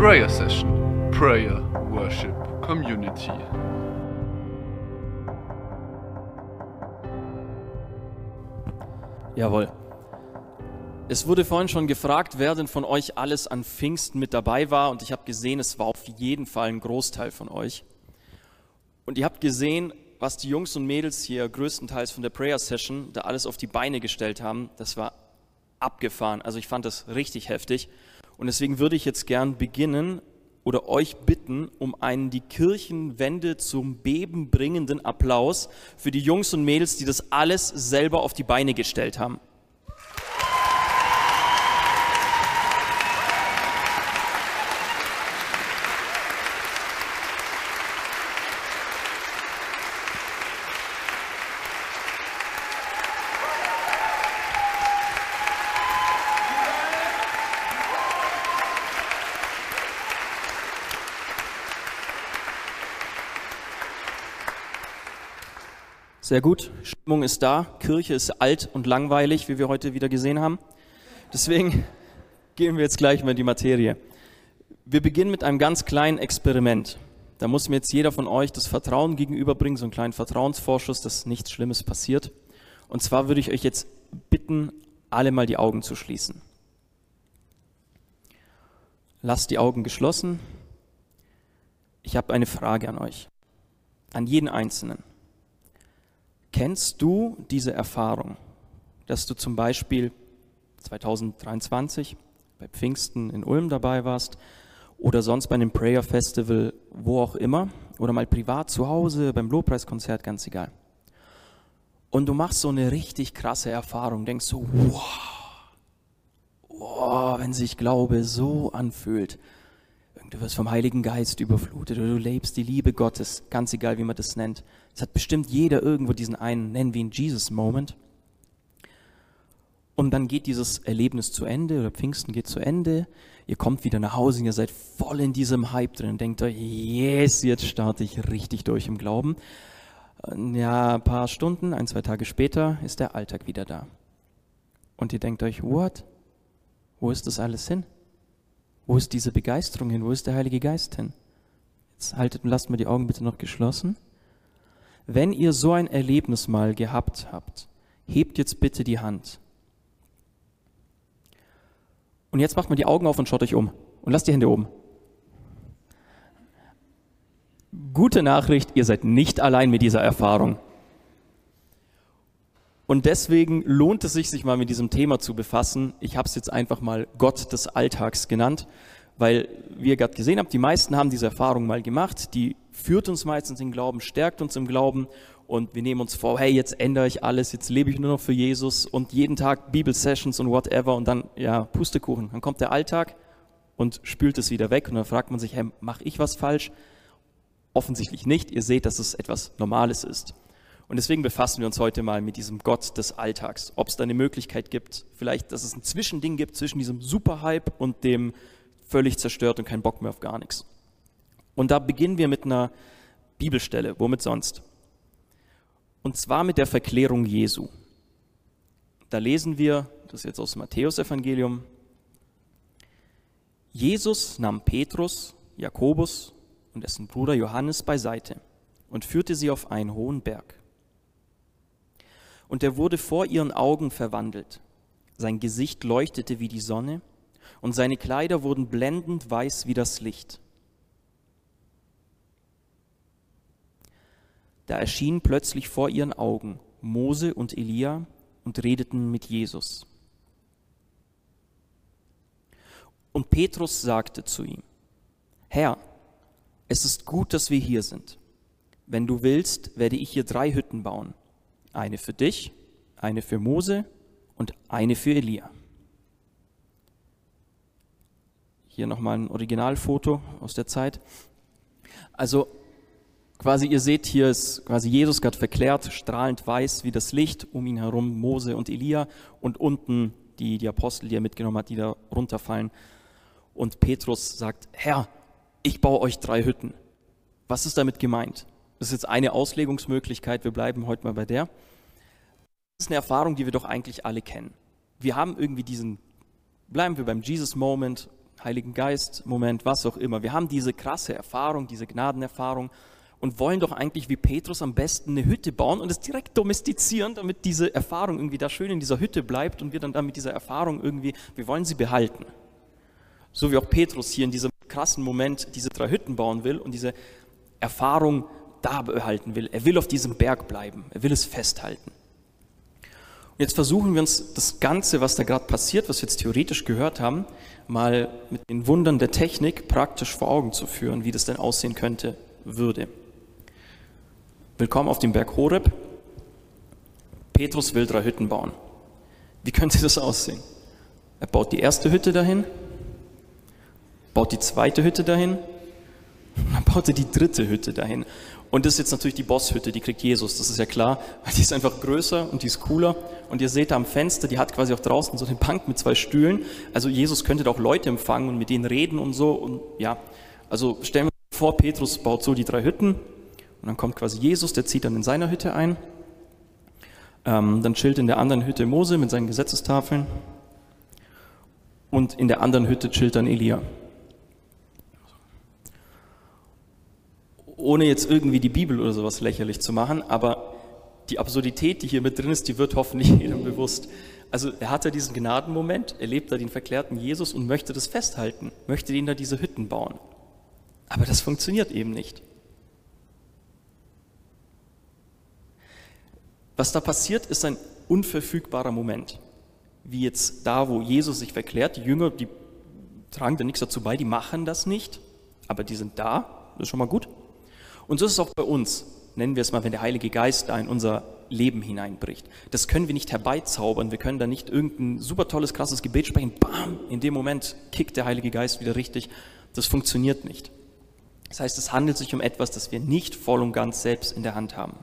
Prayer Session, Prayer, Worship, Community. Jawohl. Es wurde vorhin schon gefragt, wer denn von euch alles an Pfingsten mit dabei war. Und ich habe gesehen, es war auf jeden Fall ein Großteil von euch. Und ihr habt gesehen, was die Jungs und Mädels hier größtenteils von der Prayer Session da alles auf die Beine gestellt haben. Das war abgefahren. Also ich fand das richtig heftig. Und deswegen würde ich jetzt gern beginnen oder euch bitten um einen die Kirchenwände zum Beben bringenden Applaus für die Jungs und Mädels, die das alles selber auf die Beine gestellt haben. Sehr gut. Stimmung ist da. Kirche ist alt und langweilig, wie wir heute wieder gesehen haben. Deswegen gehen wir jetzt gleich mal in die Materie. Wir beginnen mit einem ganz kleinen Experiment. Da muss mir jetzt jeder von euch das Vertrauen gegenüberbringen, so einen kleinen Vertrauensvorschuss, dass nichts Schlimmes passiert. Und zwar würde ich euch jetzt bitten, alle mal die Augen zu schließen. Lasst die Augen geschlossen. Ich habe eine Frage an euch, an jeden Einzelnen. Kennst du diese Erfahrung, dass du zum Beispiel 2023 bei Pfingsten in Ulm dabei warst oder sonst bei einem Prayer Festival, wo auch immer, oder mal privat zu Hause beim Lobpreiskonzert, ganz egal. Und du machst so eine richtig krasse Erfahrung, denkst so, wow, wow, wenn sich Glaube so anfühlt. Du wirst vom Heiligen Geist überflutet oder du lebst die Liebe Gottes, ganz egal wie man das nennt. Es hat bestimmt jeder irgendwo diesen einen, nennen wir ihn Jesus-Moment. Und dann geht dieses Erlebnis zu Ende oder Pfingsten geht zu Ende. Ihr kommt wieder nach Hause und ihr seid voll in diesem Hype drin und denkt euch, yes, jetzt starte ich richtig durch im Glauben. Ja, ein paar Stunden, ein, zwei Tage später ist der Alltag wieder da. Und ihr denkt euch, what? Wo ist das alles hin? Wo ist diese Begeisterung hin? Wo ist der Heilige Geist hin? Jetzt haltet und lasst mal die Augen bitte noch geschlossen. Wenn ihr so ein Erlebnis mal gehabt habt, hebt jetzt bitte die Hand. Und jetzt macht mal die Augen auf und schaut euch um. Und lasst die Hände oben. Gute Nachricht, ihr seid nicht allein mit dieser Erfahrung. Und deswegen lohnt es sich, sich mal mit diesem Thema zu befassen. Ich habe es jetzt einfach mal Gott des Alltags genannt, weil, wie ihr gerade gesehen habt, die meisten haben diese Erfahrung mal gemacht. Die führt uns meistens in Glauben, stärkt uns im Glauben und wir nehmen uns vor, hey, jetzt ändere ich alles, jetzt lebe ich nur noch für Jesus und jeden Tag Bibelsessions und whatever und dann, ja, Pustekuchen. Dann kommt der Alltag und spült es wieder weg und dann fragt man sich, hey, mache ich was falsch? Offensichtlich nicht. Ihr seht, dass es etwas Normales ist. Und deswegen befassen wir uns heute mal mit diesem Gott des Alltags. Ob es da eine Möglichkeit gibt, vielleicht, dass es ein Zwischending gibt zwischen diesem Superhype und dem völlig zerstört und kein Bock mehr auf gar nichts. Und da beginnen wir mit einer Bibelstelle. Womit sonst? Und zwar mit der Verklärung Jesu. Da lesen wir, das ist jetzt aus dem Matthäusevangelium, Jesus nahm Petrus, Jakobus und dessen Bruder Johannes beiseite und führte sie auf einen hohen Berg. Und er wurde vor ihren Augen verwandelt. Sein Gesicht leuchtete wie die Sonne und seine Kleider wurden blendend weiß wie das Licht. Da erschienen plötzlich vor ihren Augen Mose und Elia und redeten mit Jesus. Und Petrus sagte zu ihm, Herr, es ist gut, dass wir hier sind. Wenn du willst, werde ich hier drei Hütten bauen. Eine für dich, eine für Mose und eine für Elia. Hier nochmal ein Originalfoto aus der Zeit. Also quasi, ihr seht hier ist quasi Jesus Gott verklärt, strahlend weiß wie das Licht, um ihn herum Mose und Elia und unten die, die Apostel, die er mitgenommen hat, die da runterfallen. Und Petrus sagt, Herr, ich baue euch drei Hütten. Was ist damit gemeint? Das ist jetzt eine Auslegungsmöglichkeit, wir bleiben heute mal bei der. Das ist eine Erfahrung, die wir doch eigentlich alle kennen. Wir haben irgendwie diesen, bleiben wir beim Jesus-Moment, Heiligen Geist, Moment, was auch immer. Wir haben diese krasse Erfahrung, diese Gnadenerfahrung und wollen doch eigentlich wie Petrus am besten eine Hütte bauen und es direkt domestizieren, damit diese Erfahrung irgendwie da schön in dieser Hütte bleibt und wir dann damit dieser Erfahrung irgendwie, wir wollen sie behalten. So wie auch Petrus hier in diesem krassen Moment diese drei Hütten bauen will und diese Erfahrung da behalten will. Er will auf diesem Berg bleiben, er will es festhalten. Und jetzt versuchen wir uns das Ganze, was da gerade passiert, was wir jetzt theoretisch gehört haben, mal mit den Wundern der Technik praktisch vor Augen zu führen, wie das denn aussehen könnte, würde. Willkommen auf dem Berg Horeb. Petrus will drei Hütten bauen. Wie könnte das aussehen? Er baut die erste Hütte dahin, baut die zweite Hütte dahin, dann baut er die dritte Hütte dahin. Und das ist jetzt natürlich die Bosshütte, die kriegt Jesus, das ist ja klar, weil die ist einfach größer und die ist cooler. Und ihr seht da am Fenster, die hat quasi auch draußen so eine Bank mit zwei Stühlen. Also Jesus könnte da auch Leute empfangen und mit denen reden und so. Und ja, also stellen wir uns vor, Petrus baut so die drei Hütten und dann kommt quasi Jesus, der zieht dann in seiner Hütte ein. Ähm, dann chillt in der anderen Hütte Mose mit seinen Gesetzestafeln. Und in der anderen Hütte chillt dann Elia. Ohne jetzt irgendwie die Bibel oder sowas lächerlich zu machen, aber die Absurdität, die hier mit drin ist, die wird hoffentlich jedem bewusst. Also er hat ja diesen Gnadenmoment, erlebt da den verklärten Jesus und möchte das festhalten, möchte ihnen da diese Hütten bauen. Aber das funktioniert eben nicht. Was da passiert, ist ein unverfügbarer Moment. Wie jetzt da, wo Jesus sich verklärt, die Jünger, die tragen da nichts dazu bei, die machen das nicht, aber die sind da, das ist schon mal gut. Und so ist es auch bei uns, nennen wir es mal, wenn der Heilige Geist da in unser Leben hineinbricht. Das können wir nicht herbeizaubern, wir können da nicht irgendein super tolles, krasses Gebet sprechen, bam, in dem Moment kickt der Heilige Geist wieder richtig. Das funktioniert nicht. Das heißt, es handelt sich um etwas, das wir nicht voll und ganz selbst in der Hand haben.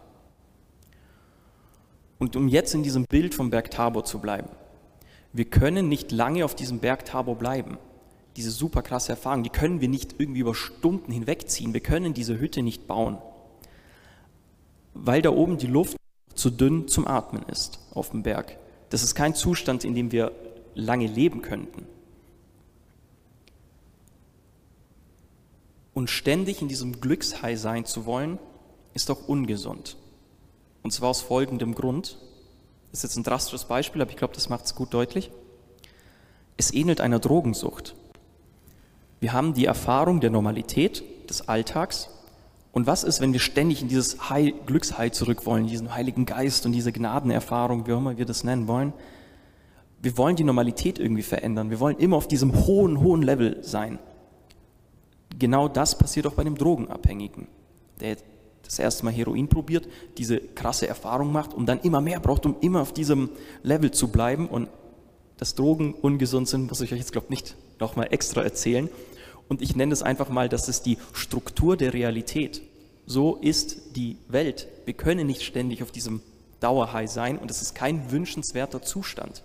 Und um jetzt in diesem Bild vom Berg Tabor zu bleiben, wir können nicht lange auf diesem Berg Tabor bleiben diese super krasse Erfahrung, die können wir nicht irgendwie über Stunden hinwegziehen. Wir können diese Hütte nicht bauen, weil da oben die Luft zu dünn zum Atmen ist auf dem Berg. Das ist kein Zustand, in dem wir lange leben könnten. Und ständig in diesem Glückshai sein zu wollen, ist auch ungesund. Und zwar aus folgendem Grund. Das ist jetzt ein drastisches Beispiel, aber ich glaube, das macht es gut deutlich. Es ähnelt einer Drogensucht. Wir haben die Erfahrung der Normalität, des Alltags. Und was ist, wenn wir ständig in dieses Heil, Glücksheil zurück wollen, diesen Heiligen Geist und diese Gnadenerfahrung, wie auch immer wir das nennen wollen? Wir wollen die Normalität irgendwie verändern. Wir wollen immer auf diesem hohen, hohen Level sein. Genau das passiert auch bei dem Drogenabhängigen, der das erste Mal Heroin probiert, diese krasse Erfahrung macht und dann immer mehr braucht, um immer auf diesem Level zu bleiben. Und dass Drogen ungesund sind, muss ich euch jetzt, glaube ich, nicht nochmal extra erzählen. Und ich nenne es einfach mal, das ist die Struktur der Realität. So ist die Welt. Wir können nicht ständig auf diesem Dauerhigh sein und es ist kein wünschenswerter Zustand,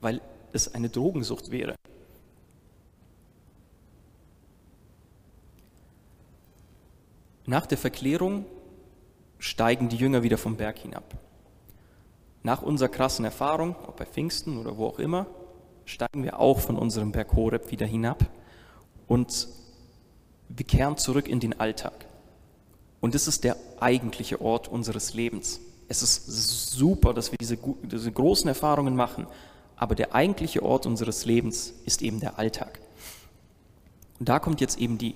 weil es eine Drogensucht wäre. Nach der Verklärung steigen die Jünger wieder vom Berg hinab. Nach unserer krassen Erfahrung, ob bei Pfingsten oder wo auch immer, steigen wir auch von unserem Berg Horeb wieder hinab und wir kehren zurück in den Alltag. Und das ist der eigentliche Ort unseres Lebens. Es ist super, dass wir diese, diese großen Erfahrungen machen, aber der eigentliche Ort unseres Lebens ist eben der Alltag. Und da kommt jetzt eben die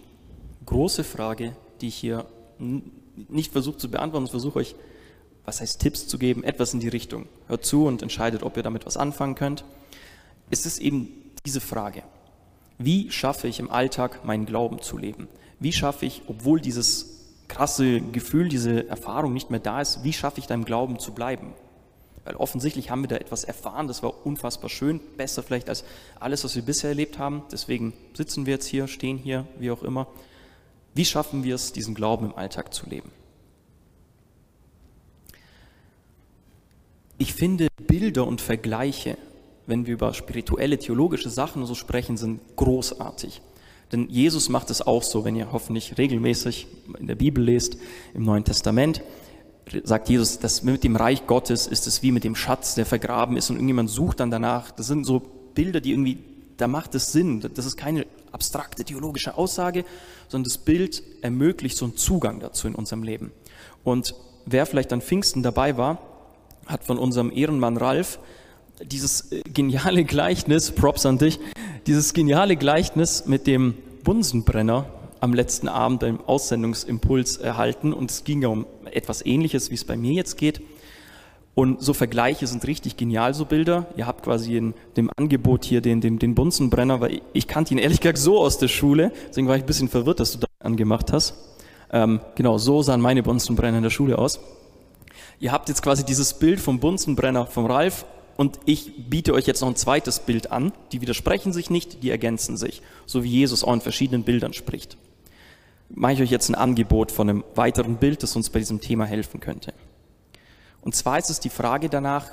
große Frage, die ich hier nicht versuche zu beantworten, ich versuche euch, was heißt Tipps zu geben, etwas in die Richtung. Hört zu und entscheidet, ob ihr damit was anfangen könnt ist es eben diese Frage. Wie schaffe ich im Alltag meinen Glauben zu leben? Wie schaffe ich, obwohl dieses krasse Gefühl, diese Erfahrung nicht mehr da ist, wie schaffe ich da im Glauben zu bleiben? Weil offensichtlich haben wir da etwas erfahren, das war unfassbar schön, besser vielleicht als alles, was wir bisher erlebt haben. Deswegen sitzen wir jetzt hier, stehen hier, wie auch immer. Wie schaffen wir es, diesen Glauben im Alltag zu leben? Ich finde Bilder und Vergleiche wenn wir über spirituelle, theologische Sachen so sprechen, sind großartig. Denn Jesus macht es auch so, wenn ihr hoffentlich regelmäßig in der Bibel lest, im Neuen Testament, sagt Jesus, dass mit dem Reich Gottes ist es wie mit dem Schatz, der vergraben ist und irgendjemand sucht dann danach. Das sind so Bilder, die irgendwie da macht es Sinn. Das ist keine abstrakte theologische Aussage, sondern das Bild ermöglicht so einen Zugang dazu in unserem Leben. Und wer vielleicht an Pfingsten dabei war, hat von unserem Ehrenmann Ralf dieses äh, geniale Gleichnis, Props an dich, dieses geniale Gleichnis mit dem Bunsenbrenner am letzten Abend beim Aussendungsimpuls erhalten. Und es ging ja um etwas Ähnliches, wie es bei mir jetzt geht. Und so Vergleiche sind richtig genial, so Bilder. Ihr habt quasi in dem Angebot hier den, den, den Bunsenbrenner, weil ich kannte ihn ehrlich gesagt so aus der Schule, deswegen war ich ein bisschen verwirrt, dass du da angemacht hast. Ähm, genau, so sahen meine Bunsenbrenner in der Schule aus. Ihr habt jetzt quasi dieses Bild vom Bunsenbrenner vom Ralf und ich biete euch jetzt noch ein zweites Bild an. Die widersprechen sich nicht, die ergänzen sich, so wie Jesus auch in verschiedenen Bildern spricht. Mache ich euch jetzt ein Angebot von einem weiteren Bild, das uns bei diesem Thema helfen könnte. Und zwar ist es die Frage danach,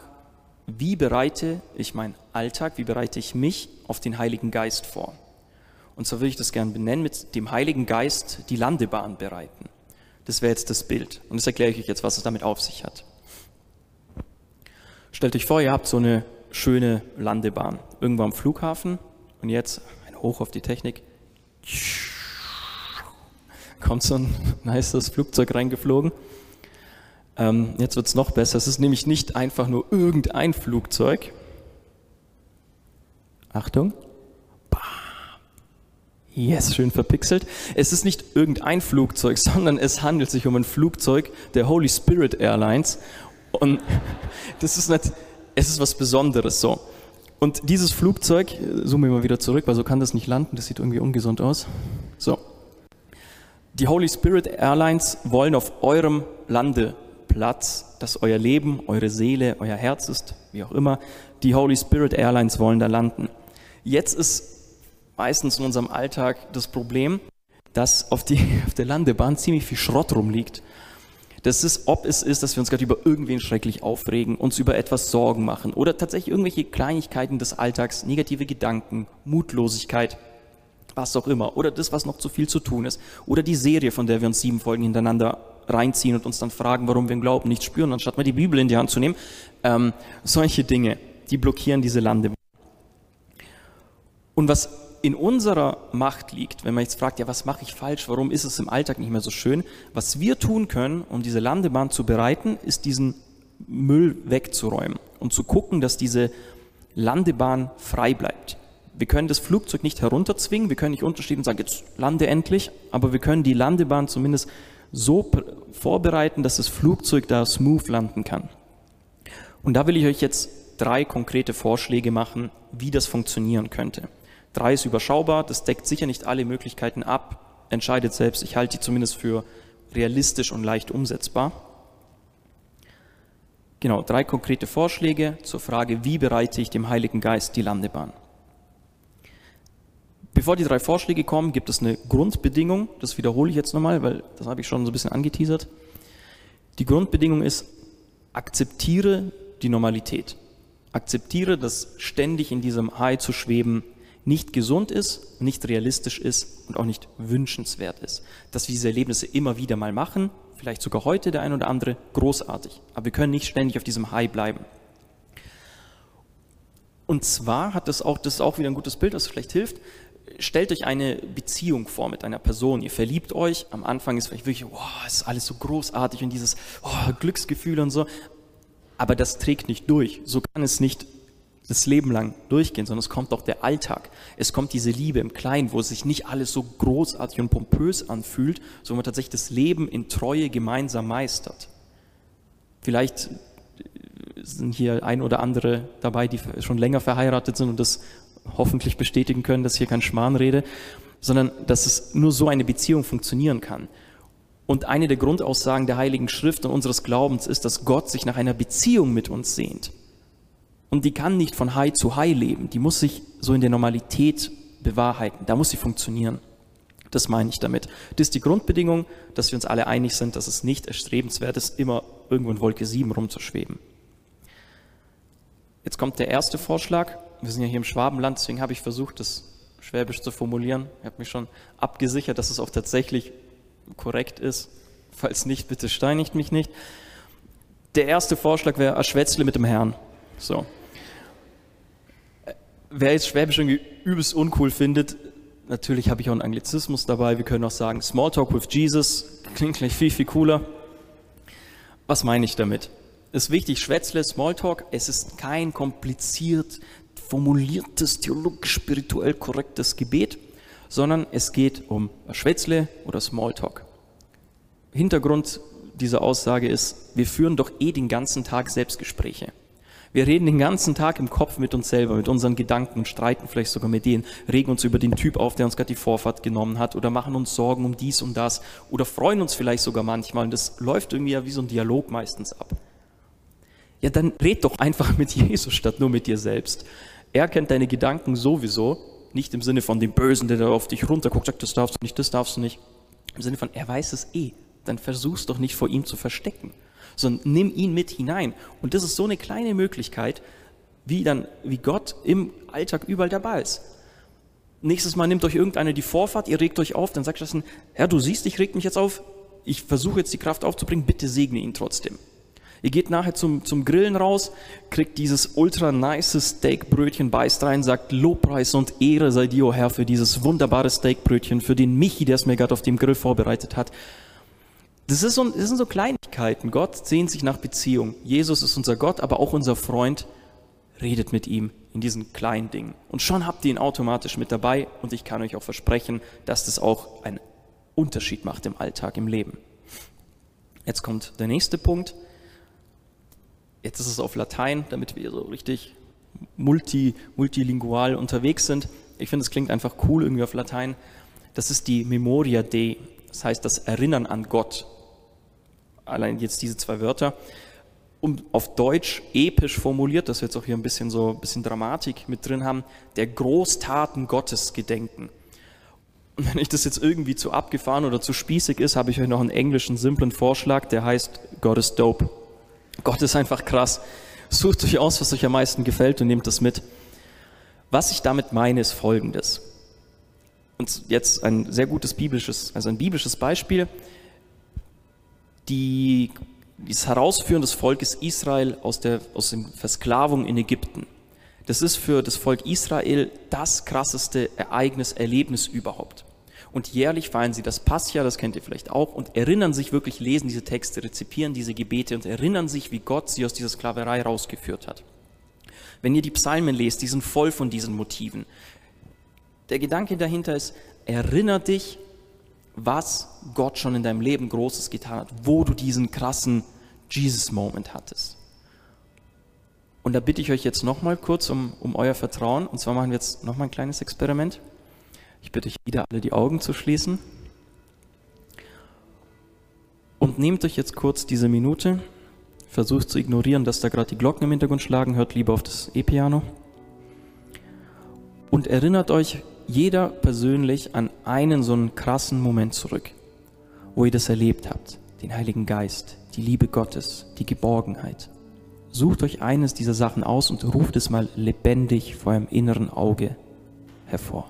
wie bereite ich meinen Alltag, wie bereite ich mich auf den Heiligen Geist vor? Und so würde ich das gerne benennen, mit dem Heiligen Geist die Landebahn bereiten. Das wäre jetzt das Bild. Und das erkläre ich euch jetzt, was es damit auf sich hat. Stellt euch vor, ihr habt so eine schöne Landebahn irgendwo am Flughafen und jetzt ein Hoch auf die Technik. Kommt so ein nices Flugzeug reingeflogen ähm, jetzt wird es noch besser. Es ist nämlich nicht einfach nur irgendein Flugzeug. Achtung. Yes, schön verpixelt. Es ist nicht irgendein Flugzeug, sondern es handelt sich um ein Flugzeug der Holy Spirit Airlines. Und das ist nicht, es ist was Besonderes so. Und dieses Flugzeug, zoome ich mal wieder zurück, weil so kann das nicht landen, das sieht irgendwie ungesund aus. So. Die Holy Spirit Airlines wollen auf eurem Lande Platz, dass euer Leben, eure Seele, euer Herz ist, wie auch immer. Die Holy Spirit Airlines wollen da landen. Jetzt ist meistens in unserem Alltag das Problem, dass auf, die, auf der Landebahn ziemlich viel Schrott rumliegt. Das ist, ob es ist, dass wir uns gerade über irgendwen schrecklich aufregen, uns über etwas Sorgen machen oder tatsächlich irgendwelche Kleinigkeiten des Alltags, negative Gedanken, Mutlosigkeit, was auch immer. Oder das, was noch zu viel zu tun ist. Oder die Serie, von der wir uns sieben Folgen hintereinander reinziehen und uns dann fragen, warum wir im Glauben nicht spüren, anstatt mal die Bibel in die Hand zu nehmen. Ähm, solche Dinge, die blockieren diese Lande. Und was in unserer Macht liegt, wenn man jetzt fragt, ja, was mache ich falsch, warum ist es im Alltag nicht mehr so schön, was wir tun können, um diese Landebahn zu bereiten, ist diesen Müll wegzuräumen und zu gucken, dass diese Landebahn frei bleibt. Wir können das Flugzeug nicht herunterzwingen, wir können nicht unterstehen und sagen, jetzt lande endlich, aber wir können die Landebahn zumindest so vorbereiten, dass das Flugzeug da smooth landen kann. Und da will ich euch jetzt drei konkrete Vorschläge machen, wie das funktionieren könnte. Drei ist überschaubar, das deckt sicher nicht alle Möglichkeiten ab, entscheidet selbst. Ich halte die zumindest für realistisch und leicht umsetzbar. Genau, drei konkrete Vorschläge zur Frage, wie bereite ich dem Heiligen Geist die Landebahn. Bevor die drei Vorschläge kommen, gibt es eine Grundbedingung. Das wiederhole ich jetzt nochmal, weil das habe ich schon so ein bisschen angeteasert. Die Grundbedingung ist, akzeptiere die Normalität. Akzeptiere, dass ständig in diesem High zu schweben nicht gesund ist, nicht realistisch ist und auch nicht wünschenswert ist. Dass wir diese Erlebnisse immer wieder mal machen, vielleicht sogar heute der ein oder andere, großartig. Aber wir können nicht ständig auf diesem High bleiben. Und zwar hat das auch, das ist auch wieder ein gutes Bild, das vielleicht hilft, stellt euch eine Beziehung vor mit einer Person. Ihr verliebt euch. Am Anfang ist vielleicht wirklich, wow, ist alles so großartig und dieses oh, Glücksgefühl und so. Aber das trägt nicht durch. So kann es nicht das Leben lang durchgehen, sondern es kommt auch der Alltag. Es kommt diese Liebe im Kleinen, wo sich nicht alles so großartig und pompös anfühlt, sondern man tatsächlich das Leben in Treue gemeinsam meistert. Vielleicht sind hier ein oder andere dabei, die schon länger verheiratet sind und das hoffentlich bestätigen können, dass hier kein Schmarrn rede, sondern dass es nur so eine Beziehung funktionieren kann. Und eine der Grundaussagen der Heiligen Schrift und unseres Glaubens ist, dass Gott sich nach einer Beziehung mit uns sehnt. Und die kann nicht von High zu High leben. Die muss sich so in der Normalität bewahrheiten. Da muss sie funktionieren. Das meine ich damit. Das ist die Grundbedingung, dass wir uns alle einig sind, dass es nicht erstrebenswert ist, immer irgendwo in Wolke 7 rumzuschweben. Jetzt kommt der erste Vorschlag wir sind ja hier im Schwabenland, deswegen habe ich versucht, das Schwäbisch zu formulieren. Ich habe mich schon abgesichert, dass es auch tatsächlich korrekt ist. Falls nicht, bitte steinigt mich nicht. Der erste Vorschlag wäre Schwätzle mit dem Herrn. So. Wer jetzt Schwäbisch irgendwie übelst uncool findet, natürlich habe ich auch einen Anglizismus dabei. Wir können auch sagen Smalltalk with Jesus. Klingt gleich viel, viel cooler. Was meine ich damit? Ist wichtig, Schwätzle, Smalltalk, es ist kein kompliziert formuliertes, theologisch, spirituell korrektes Gebet, sondern es geht um Schwätzle oder Smalltalk. Hintergrund dieser Aussage ist, wir führen doch eh den ganzen Tag Selbstgespräche. Wir reden den ganzen Tag im Kopf mit uns selber, mit unseren Gedanken und streiten vielleicht sogar mit denen, regen uns über den Typ auf, der uns gerade die Vorfahrt genommen hat oder machen uns Sorgen um dies und das oder freuen uns vielleicht sogar manchmal und das läuft irgendwie ja wie so ein Dialog meistens ab. Ja, dann red doch einfach mit Jesus statt nur mit dir selbst. Er kennt deine Gedanken sowieso, nicht im Sinne von dem Bösen, der da auf dich runterguckt, sagt, das darfst du nicht, das darfst du nicht. Im Sinne von, er weiß es eh. Dann versuch's doch nicht vor ihm zu verstecken sondern nimm ihn mit hinein. Und das ist so eine kleine Möglichkeit, wie dann, wie Gott im Alltag überall dabei ist. Nächstes Mal nimmt euch irgendeiner die Vorfahrt, ihr regt euch auf, dann sagt das, Herr, du siehst, ich reg mich jetzt auf, ich versuche jetzt die Kraft aufzubringen, bitte segne ihn trotzdem. Ihr geht nachher zum, zum Grillen raus, kriegt dieses ultra nice Steakbrötchen, beißt rein, sagt Lobpreis und Ehre sei dir, oh Herr, für dieses wunderbare Steakbrötchen, für den Michi, der es mir gerade auf dem Grill vorbereitet hat. Das, ist so, das sind so Kleinigkeiten. Gott sehnt sich nach Beziehung. Jesus ist unser Gott, aber auch unser Freund. Redet mit ihm in diesen kleinen Dingen. Und schon habt ihr ihn automatisch mit dabei. Und ich kann euch auch versprechen, dass das auch einen Unterschied macht im Alltag, im Leben. Jetzt kommt der nächste Punkt. Jetzt ist es auf Latein, damit wir so richtig multi, multilingual unterwegs sind. Ich finde, es klingt einfach cool irgendwie auf Latein. Das ist die Memoria Dei. Das heißt, das Erinnern an Gott allein jetzt diese zwei Wörter, um auf Deutsch episch formuliert, dass wir jetzt auch hier ein bisschen so ein bisschen Dramatik mit drin haben, der Großtaten Gottes gedenken. Und wenn ich das jetzt irgendwie zu abgefahren oder zu spießig ist, habe ich euch noch einen englischen simplen Vorschlag, der heißt God is dope. Gott ist einfach krass. Sucht euch aus, was euch am meisten gefällt und nehmt das mit. Was ich damit meine, ist folgendes. Und jetzt ein sehr gutes biblisches, also ein biblisches Beispiel die, das Herausführen des Volkes Israel aus der, aus der Versklavung in Ägypten. Das ist für das Volk Israel das krasseste Ereignis, Erlebnis überhaupt. Und jährlich feiern sie das Pascha, das kennt ihr vielleicht auch, und erinnern sich wirklich, lesen diese Texte, rezipieren diese Gebete und erinnern sich, wie Gott sie aus dieser Sklaverei rausgeführt hat. Wenn ihr die Psalmen lest, die sind voll von diesen Motiven. Der Gedanke dahinter ist, erinnere dich was Gott schon in deinem Leben Großes getan hat, wo du diesen krassen Jesus-Moment hattest. Und da bitte ich euch jetzt nochmal kurz um, um euer Vertrauen. Und zwar machen wir jetzt nochmal ein kleines Experiment. Ich bitte euch wieder alle die Augen zu schließen. Und nehmt euch jetzt kurz diese Minute, versucht zu ignorieren, dass da gerade die Glocken im Hintergrund schlagen, hört lieber auf das E-Piano. Und erinnert euch jeder persönlich an einen so einen krassen Moment zurück, wo ihr das erlebt habt. Den Heiligen Geist, die Liebe Gottes, die Geborgenheit. Sucht euch eines dieser Sachen aus und ruft es mal lebendig vor eurem inneren Auge hervor.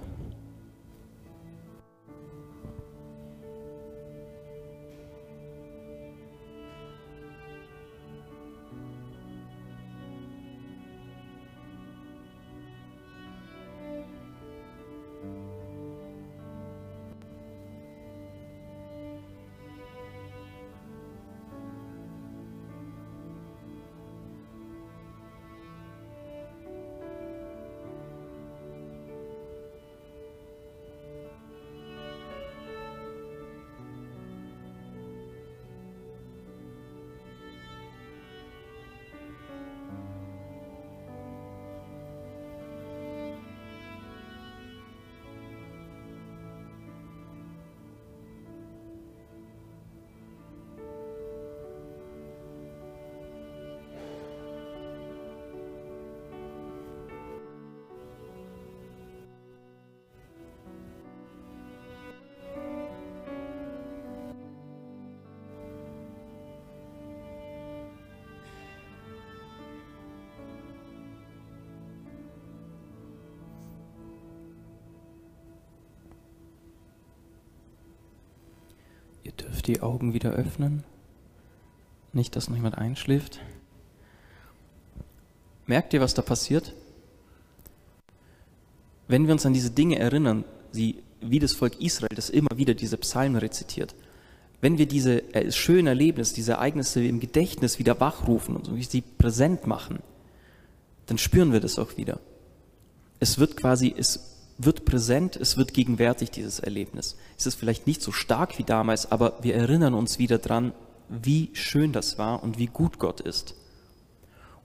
Dürft die Augen wieder öffnen. Nicht, dass noch jemand einschläft. Merkt ihr, was da passiert? wenn wir uns an diese Dinge erinnern, sie, wie das Volk Israel, das immer wieder diese Psalmen rezitiert, wenn wir diese äh, schönen Erlebnisse, diese Ereignisse im Gedächtnis wieder wachrufen und sie präsent machen, dann spüren wir das auch wieder. Es wird quasi, es wird präsent, es wird gegenwärtig, dieses Erlebnis. Es ist vielleicht nicht so stark wie damals, aber wir erinnern uns wieder dran, wie schön das war und wie gut Gott ist.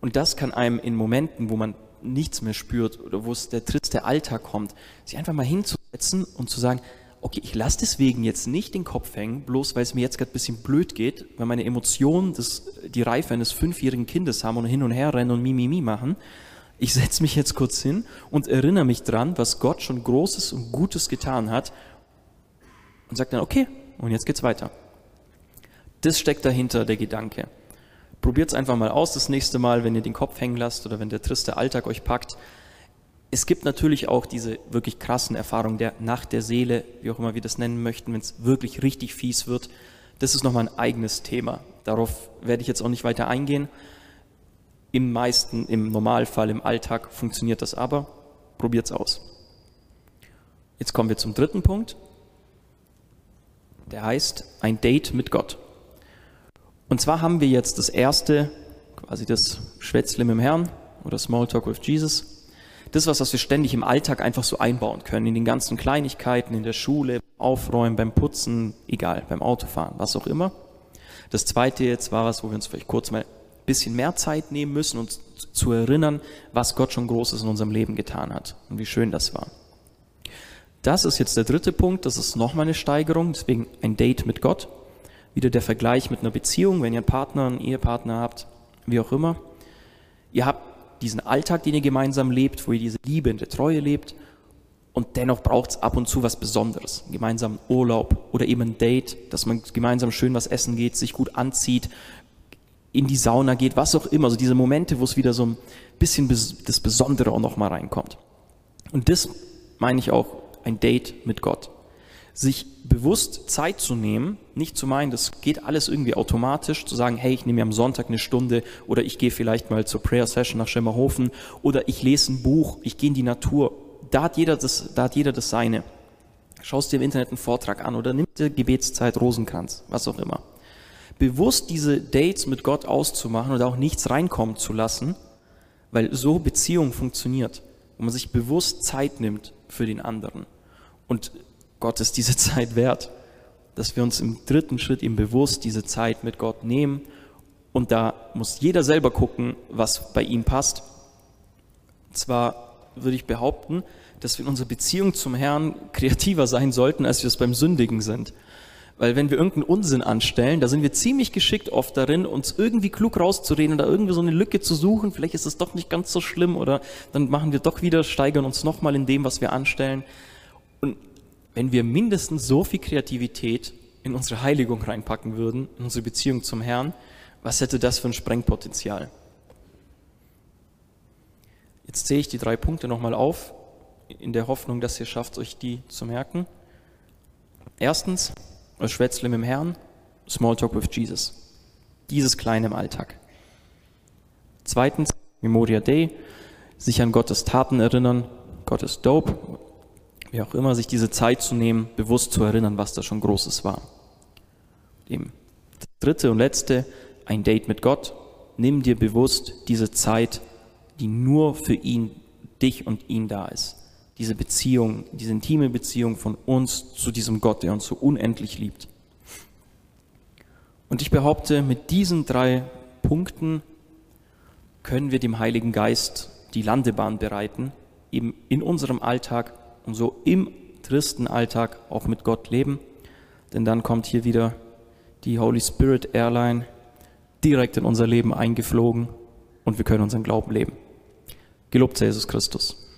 Und das kann einem in Momenten, wo man nichts mehr spürt oder wo es der triste Alltag kommt, sich einfach mal hinzusetzen und zu sagen, okay, ich lasse deswegen jetzt nicht den Kopf hängen, bloß weil es mir jetzt gerade ein bisschen blöd geht, weil meine Emotionen das, die Reife eines fünfjährigen Kindes haben und hin und her rennen und Mimimi machen. Ich setze mich jetzt kurz hin und erinnere mich dran, was Gott schon Großes und Gutes getan hat und sage dann, okay, und jetzt geht's weiter. Das steckt dahinter, der Gedanke. Probiert es einfach mal aus das nächste Mal, wenn ihr den Kopf hängen lasst oder wenn der triste Alltag euch packt. Es gibt natürlich auch diese wirklich krassen Erfahrungen der Nacht der Seele, wie auch immer wir das nennen möchten, wenn es wirklich richtig fies wird. Das ist nochmal ein eigenes Thema. Darauf werde ich jetzt auch nicht weiter eingehen. Im meisten, im Normalfall, im Alltag funktioniert das aber. Probiert es aus. Jetzt kommen wir zum dritten Punkt. Der heißt ein Date mit Gott. Und zwar haben wir jetzt das erste, quasi das Schwätzle mit dem Herrn oder Smalltalk with Jesus. Das was, was wir ständig im Alltag einfach so einbauen können, in den ganzen Kleinigkeiten, in der Schule, Aufräumen, beim Putzen, egal, beim Autofahren, was auch immer. Das zweite jetzt war was, wo wir uns vielleicht kurz mal bisschen mehr Zeit nehmen müssen, uns zu erinnern, was Gott schon Großes in unserem Leben getan hat und wie schön das war. Das ist jetzt der dritte Punkt, das ist nochmal eine Steigerung, deswegen ein Date mit Gott wieder der Vergleich mit einer Beziehung, wenn ihr einen Partner, einen Ehepartner habt, wie auch immer. Ihr habt diesen Alltag, den ihr gemeinsam lebt, wo ihr diese Liebe in der Treue lebt und dennoch braucht es ab und zu was Besonderes. Einen gemeinsamen Urlaub oder eben ein Date, dass man gemeinsam schön was essen geht, sich gut anzieht, in die Sauna geht, was auch immer. Also diese Momente, wo es wieder so ein bisschen das Besondere auch nochmal reinkommt. Und das meine ich auch ein Date mit Gott sich bewusst Zeit zu nehmen, nicht zu meinen, das geht alles irgendwie automatisch, zu sagen, hey, ich nehme mir am Sonntag eine Stunde oder ich gehe vielleicht mal zur Prayer Session nach Schemmerhofen oder ich lese ein Buch, ich gehe in die Natur. Da hat jeder das, da hat jeder das seine. Schaust dir im Internet einen Vortrag an oder nimm dir Gebetszeit, Rosenkranz, was auch immer. Bewusst diese Dates mit Gott auszumachen und auch nichts reinkommen zu lassen, weil so Beziehung funktioniert, wo man sich bewusst Zeit nimmt für den anderen. Und Gott ist diese Zeit wert, dass wir uns im dritten Schritt ihm bewusst diese Zeit mit Gott nehmen. Und da muss jeder selber gucken, was bei ihm passt. zwar würde ich behaupten, dass wir in unserer Beziehung zum Herrn kreativer sein sollten, als wir es beim Sündigen sind. Weil wenn wir irgendeinen Unsinn anstellen, da sind wir ziemlich geschickt oft darin, uns irgendwie klug rauszureden oder irgendwie so eine Lücke zu suchen. Vielleicht ist es doch nicht ganz so schlimm oder dann machen wir doch wieder, steigern uns nochmal in dem, was wir anstellen. Und wenn wir mindestens so viel Kreativität in unsere Heiligung reinpacken würden, in unsere Beziehung zum Herrn, was hätte das für ein Sprengpotenzial? Jetzt zähle ich die drei Punkte nochmal auf, in der Hoffnung, dass ihr schafft, euch die zu merken. Erstens, das Schwätzle mit dem Herrn, Smalltalk with Jesus. Dieses Kleine im Alltag. Zweitens, Memoria Day, sich an Gottes Taten erinnern. Gottes Dope, wie auch immer, sich diese Zeit zu nehmen, bewusst zu erinnern, was da schon Großes war. Dem dritte und letzte, ein Date mit Gott. Nimm dir bewusst diese Zeit, die nur für ihn, dich und ihn da ist. Diese Beziehung, diese intime Beziehung von uns zu diesem Gott, der uns so unendlich liebt. Und ich behaupte, mit diesen drei Punkten können wir dem Heiligen Geist die Landebahn bereiten, eben in unserem Alltag und so im tristen Alltag auch mit Gott leben. Denn dann kommt hier wieder die Holy Spirit Airline direkt in unser Leben eingeflogen und wir können unseren Glauben leben. Gelobt sei Jesus Christus.